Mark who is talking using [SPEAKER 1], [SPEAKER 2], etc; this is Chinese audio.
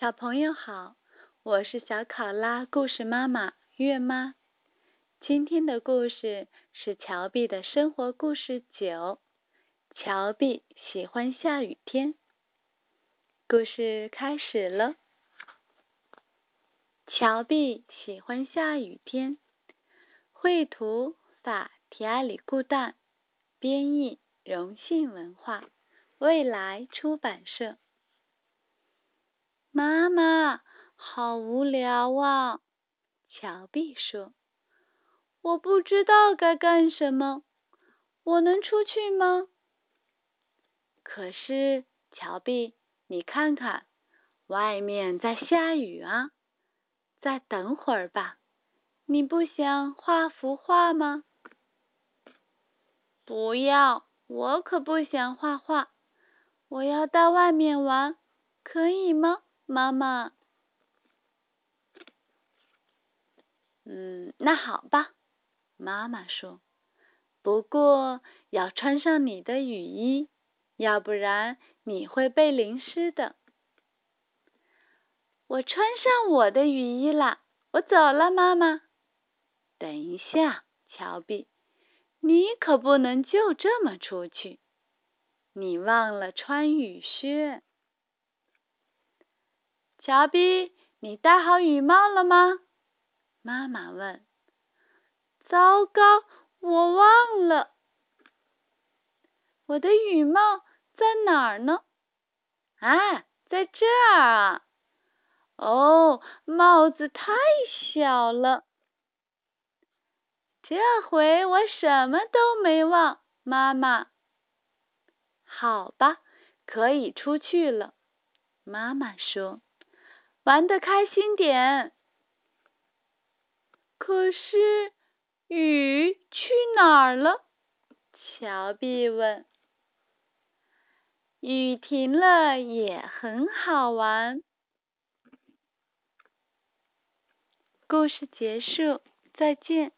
[SPEAKER 1] 小朋友好，我是小考拉故事妈妈月妈。今天的故事是乔碧的生活故事九。乔碧喜欢下雨天。故事开始了。乔碧喜欢下雨天。绘图法提阿里固旦，编译荣信文化，未来出版社。妈妈，好无聊啊！乔碧说：“我不知道该干什么，我能出去吗？”可是，乔碧，你看看，外面在下雨啊！再等会儿吧，你不想画幅画吗？不要，我可不想画画，我要到外面玩，可以吗？妈妈，嗯，那好吧。妈妈说：“不过要穿上你的雨衣，要不然你会被淋湿的。”我穿上我的雨衣了，我走了，妈妈。等一下，乔碧，你可不能就这么出去，你忘了穿雨靴。乔碧，你戴好雨帽了吗？妈妈问。糟糕，我忘了。我的雨帽在哪儿呢？啊，在这儿啊。哦，帽子太小了。这回我什么都没忘，妈妈。好吧，可以出去了。妈妈说。玩的开心点。可是雨去哪儿了？乔碧问。雨停了也很好玩。故事结束，再见。